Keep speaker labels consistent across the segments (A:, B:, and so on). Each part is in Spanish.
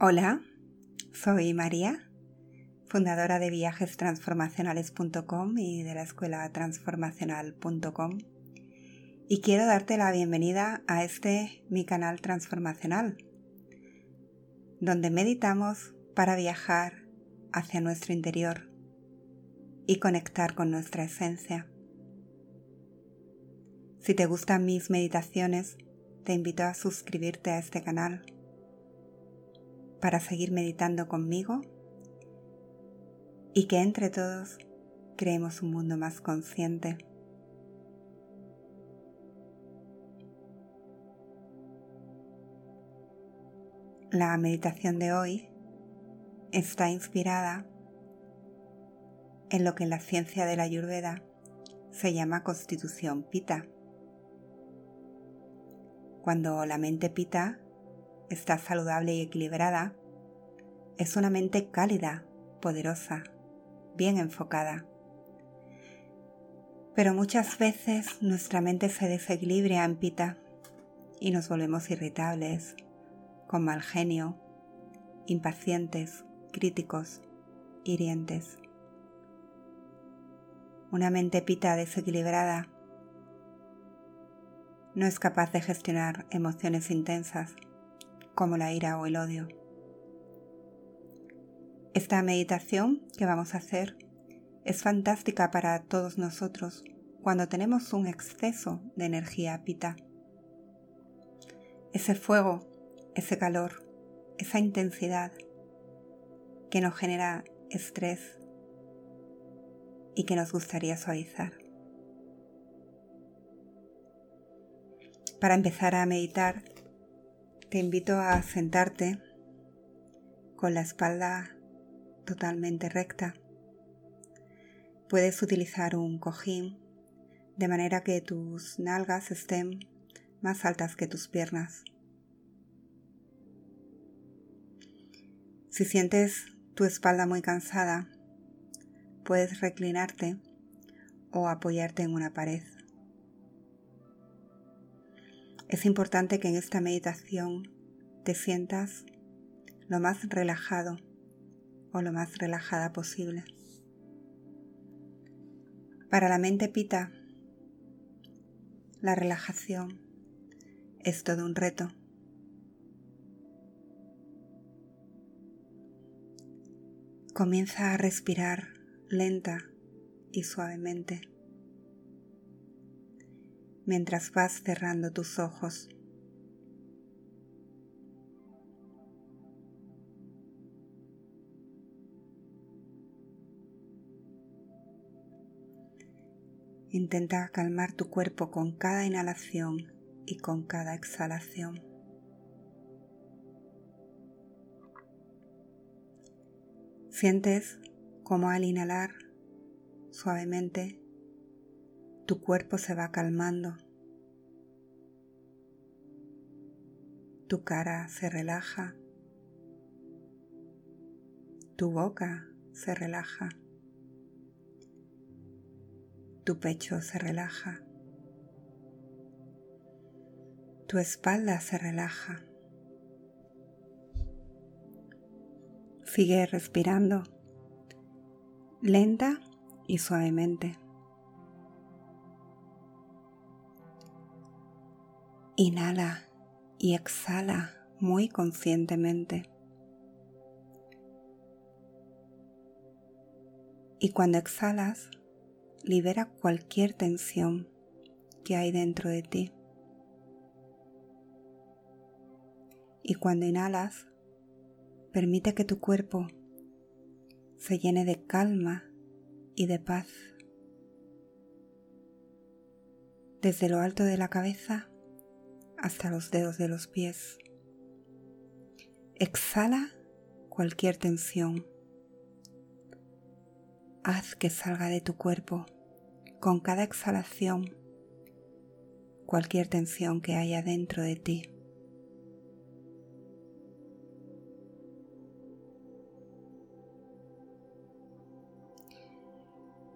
A: Hola, soy María, fundadora de viajestransformacionales.com y de la escuela transformacional.com y quiero darte la bienvenida a este mi canal transformacional, donde meditamos para viajar hacia nuestro interior y conectar con nuestra esencia. Si te gustan mis meditaciones, te invito a suscribirte a este canal para seguir meditando conmigo y que entre todos creemos un mundo más consciente. La meditación de hoy está inspirada en lo que en la ciencia de la Ayurveda se llama constitución pita. Cuando la mente pita está saludable y equilibrada, es una mente cálida, poderosa, bien enfocada. Pero muchas veces nuestra mente se desequilibra en pita y nos volvemos irritables, con mal genio, impacientes, críticos, hirientes. Una mente pita desequilibrada no es capaz de gestionar emociones intensas como la ira o el odio. Esta meditación que vamos a hacer es fantástica para todos nosotros cuando tenemos un exceso de energía pita. Ese fuego, ese calor, esa intensidad que nos genera estrés y que nos gustaría suavizar. Para empezar a meditar, te invito a sentarte con la espalda totalmente recta. Puedes utilizar un cojín de manera que tus nalgas estén más altas que tus piernas. Si sientes tu espalda muy cansada, puedes reclinarte o apoyarte en una pared. Es importante que en esta meditación te sientas lo más relajado o lo más relajada posible. Para la mente pita, la relajación es todo un reto. Comienza a respirar lenta y suavemente mientras vas cerrando tus ojos. Intenta calmar tu cuerpo con cada inhalación y con cada exhalación. Sientes como al inhalar suavemente tu cuerpo se va calmando. Tu cara se relaja. Tu boca se relaja. Tu pecho se relaja. Tu espalda se relaja. Sigue respirando lenta y suavemente. Inhala y exhala muy conscientemente. Y cuando exhalas, libera cualquier tensión que hay dentro de ti. Y cuando inhalas, permite que tu cuerpo se llene de calma y de paz. Desde lo alto de la cabeza, hasta los dedos de los pies. Exhala cualquier tensión. Haz que salga de tu cuerpo con cada exhalación cualquier tensión que haya dentro de ti.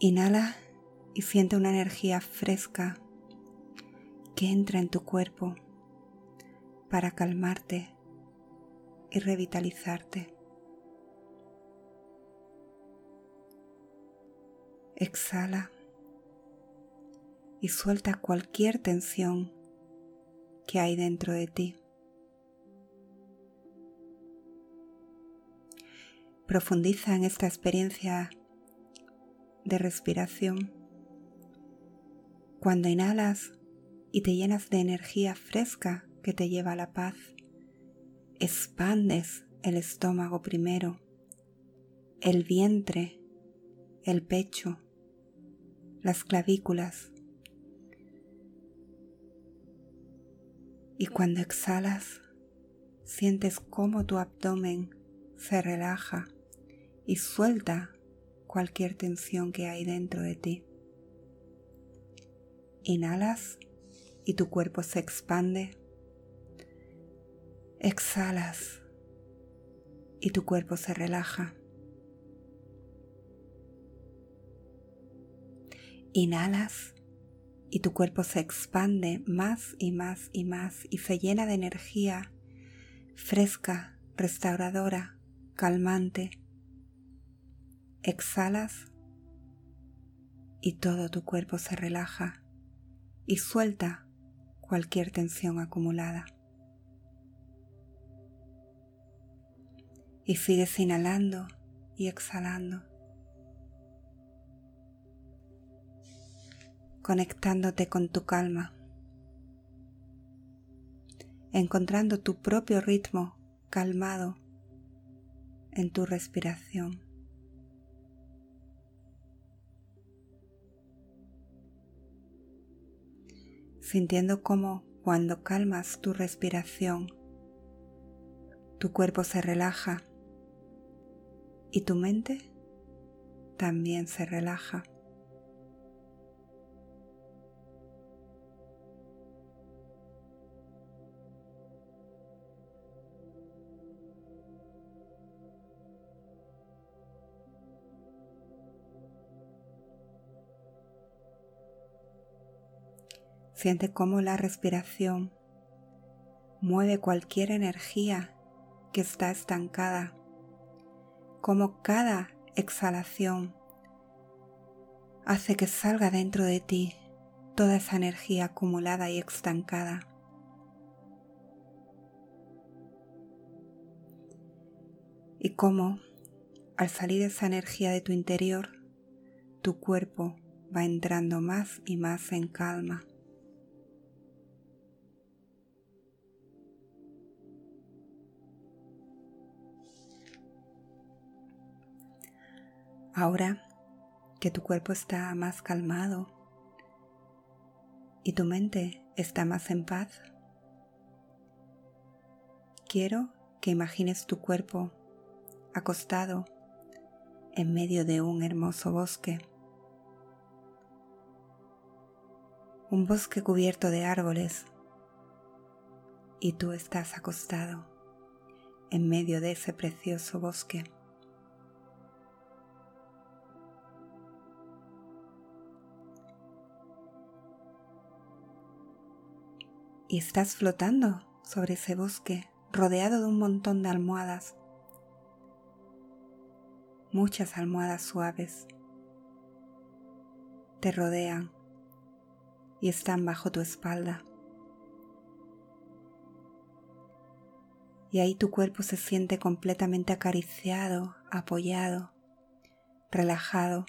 A: Inhala y siente una energía fresca que entra en tu cuerpo para calmarte y revitalizarte. Exhala y suelta cualquier tensión que hay dentro de ti. Profundiza en esta experiencia de respiración. Cuando inhalas y te llenas de energía fresca que te lleva a la paz, expandes el estómago primero, el vientre, el pecho, las clavículas. Y cuando exhalas, sientes cómo tu abdomen se relaja y suelta cualquier tensión que hay dentro de ti. Inhalas y tu cuerpo se expande. Exhalas y tu cuerpo se relaja. Inhalas y tu cuerpo se expande más y más y más y se llena de energía fresca, restauradora, calmante. Exhalas y todo tu cuerpo se relaja y suelta cualquier tensión acumulada. Y sigues inhalando y exhalando. conectándote con tu calma, encontrando tu propio ritmo calmado en tu respiración. Sintiendo cómo cuando calmas tu respiración, tu cuerpo se relaja y tu mente también se relaja. Siente cómo la respiración mueve cualquier energía que está estancada, como cada exhalación hace que salga dentro de ti toda esa energía acumulada y estancada. Y cómo al salir esa energía de tu interior, tu cuerpo va entrando más y más en calma. Ahora que tu cuerpo está más calmado y tu mente está más en paz, quiero que imagines tu cuerpo acostado en medio de un hermoso bosque. Un bosque cubierto de árboles y tú estás acostado en medio de ese precioso bosque. Y estás flotando sobre ese bosque rodeado de un montón de almohadas, muchas almohadas suaves te rodean y están bajo tu espalda. Y ahí tu cuerpo se siente completamente acariciado, apoyado, relajado.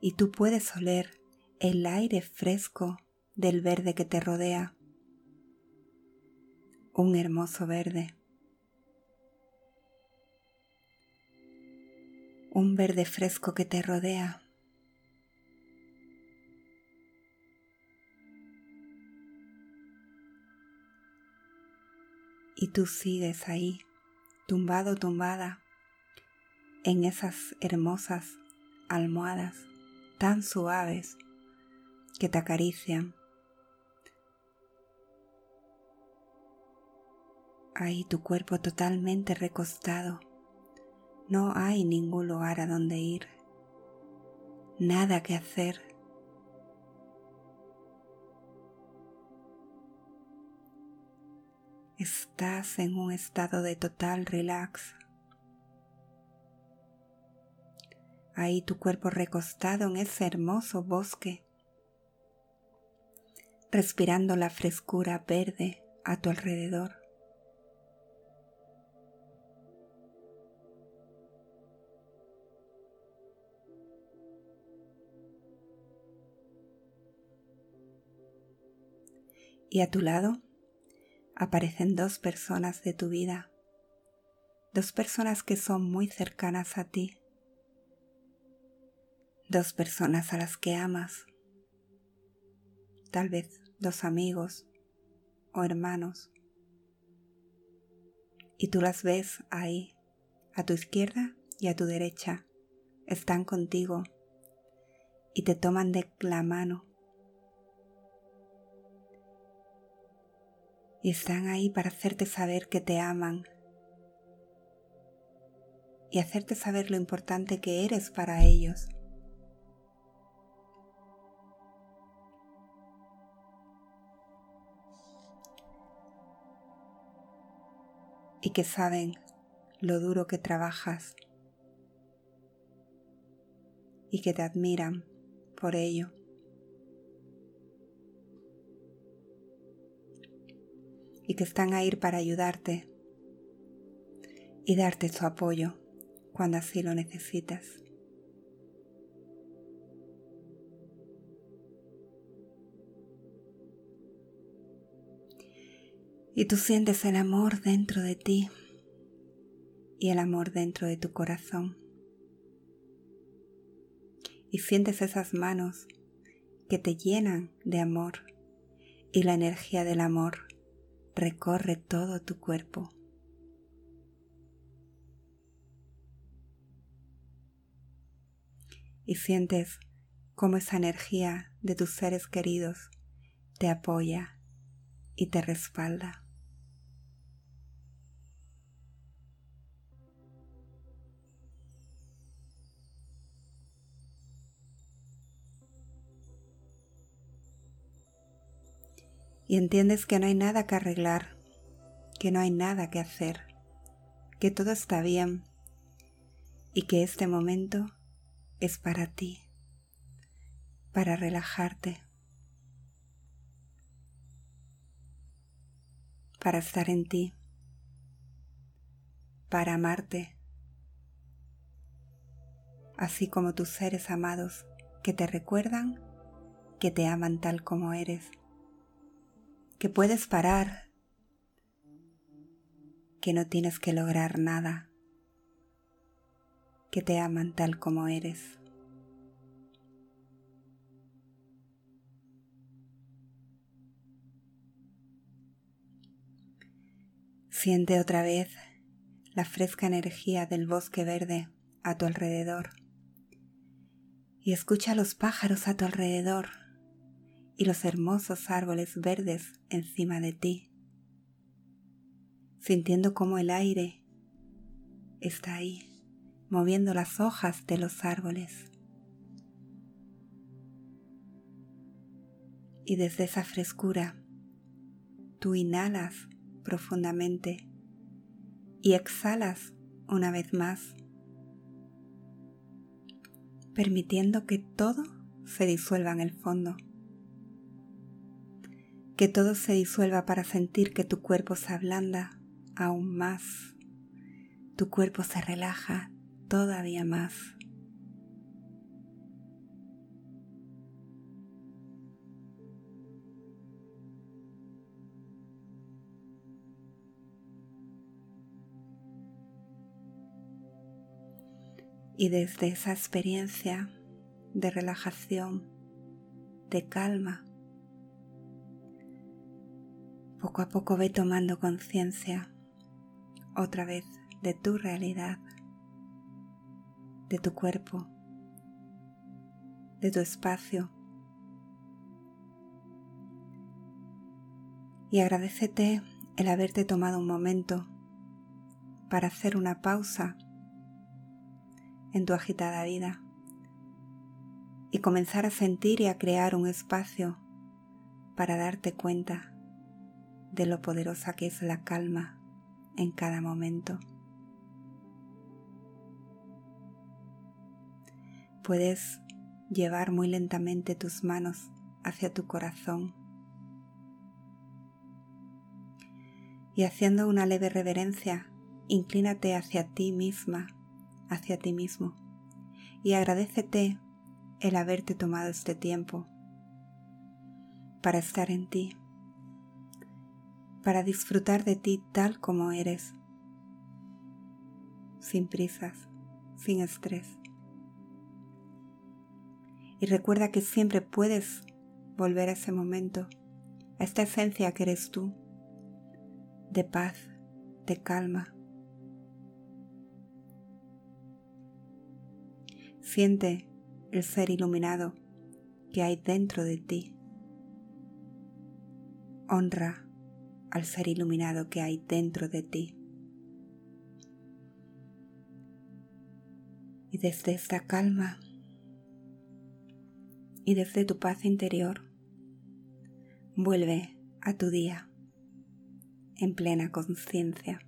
A: Y tú puedes oler el aire fresco del verde que te rodea. Un hermoso verde. Un verde fresco que te rodea. Y tú sigues ahí, tumbado, tumbada, en esas hermosas almohadas tan suaves que te acarician ahí tu cuerpo totalmente recostado. No hay ningún lugar a donde ir, nada que hacer. estás en un estado de total relax. Ahí tu cuerpo recostado en ese hermoso bosque, respirando la frescura verde a tu alrededor. Y a tu lado aparecen dos personas de tu vida, dos personas que son muy cercanas a ti, dos personas a las que amas, tal vez dos amigos o hermanos, y tú las ves ahí, a tu izquierda y a tu derecha, están contigo y te toman de la mano y están ahí para hacerte saber que te aman y hacerte saber lo importante que eres para ellos. Y que saben lo duro que trabajas y que te admiran por ello. Y que están ahí para ayudarte y darte su apoyo cuando así lo necesitas. Y tú sientes el amor dentro de ti y el amor dentro de tu corazón. Y sientes esas manos que te llenan de amor y la energía del amor recorre todo tu cuerpo. Y sientes cómo esa energía de tus seres queridos te apoya y te respalda. Y entiendes que no hay nada que arreglar, que no hay nada que hacer, que todo está bien y que este momento es para ti, para relajarte, para estar en ti, para amarte, así como tus seres amados que te recuerdan que te aman tal como eres que puedes parar, que no tienes que lograr nada, que te aman tal como eres. Siente otra vez la fresca energía del bosque verde a tu alrededor y escucha los pájaros a tu alrededor y los hermosos árboles verdes encima de ti, sintiendo como el aire está ahí, moviendo las hojas de los árboles. Y desde esa frescura, tú inhalas profundamente y exhalas una vez más, permitiendo que todo se disuelva en el fondo que todo se disuelva para sentir que tu cuerpo se ablanda aún más, tu cuerpo se relaja todavía más. Y desde esa experiencia de relajación, de calma, poco a poco ve tomando conciencia otra vez de tu realidad, de tu cuerpo, de tu espacio. Y agradecete el haberte tomado un momento para hacer una pausa en tu agitada vida y comenzar a sentir y a crear un espacio para darte cuenta de lo poderosa que es la calma en cada momento. Puedes llevar muy lentamente tus manos hacia tu corazón y haciendo una leve reverencia, inclínate hacia ti misma, hacia ti mismo y agradecete el haberte tomado este tiempo para estar en ti, para disfrutar de ti tal como eres, sin prisas, sin estrés. Y recuerda que siempre puedes volver a ese momento, a esta esencia que eres tú, de paz, de calma. Siente el ser iluminado que hay dentro de ti. Honra al ser iluminado que hay dentro de ti. Y desde esta calma y desde tu paz interior, vuelve a tu día en plena conciencia.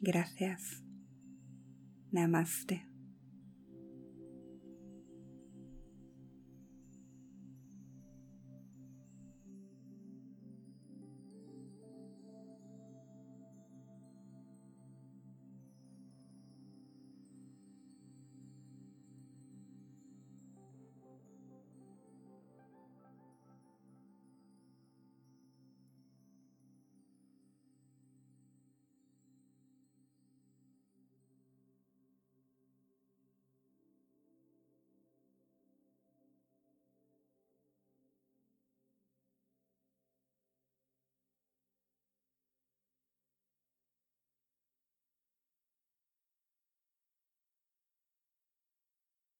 A: Gracias. Namaste.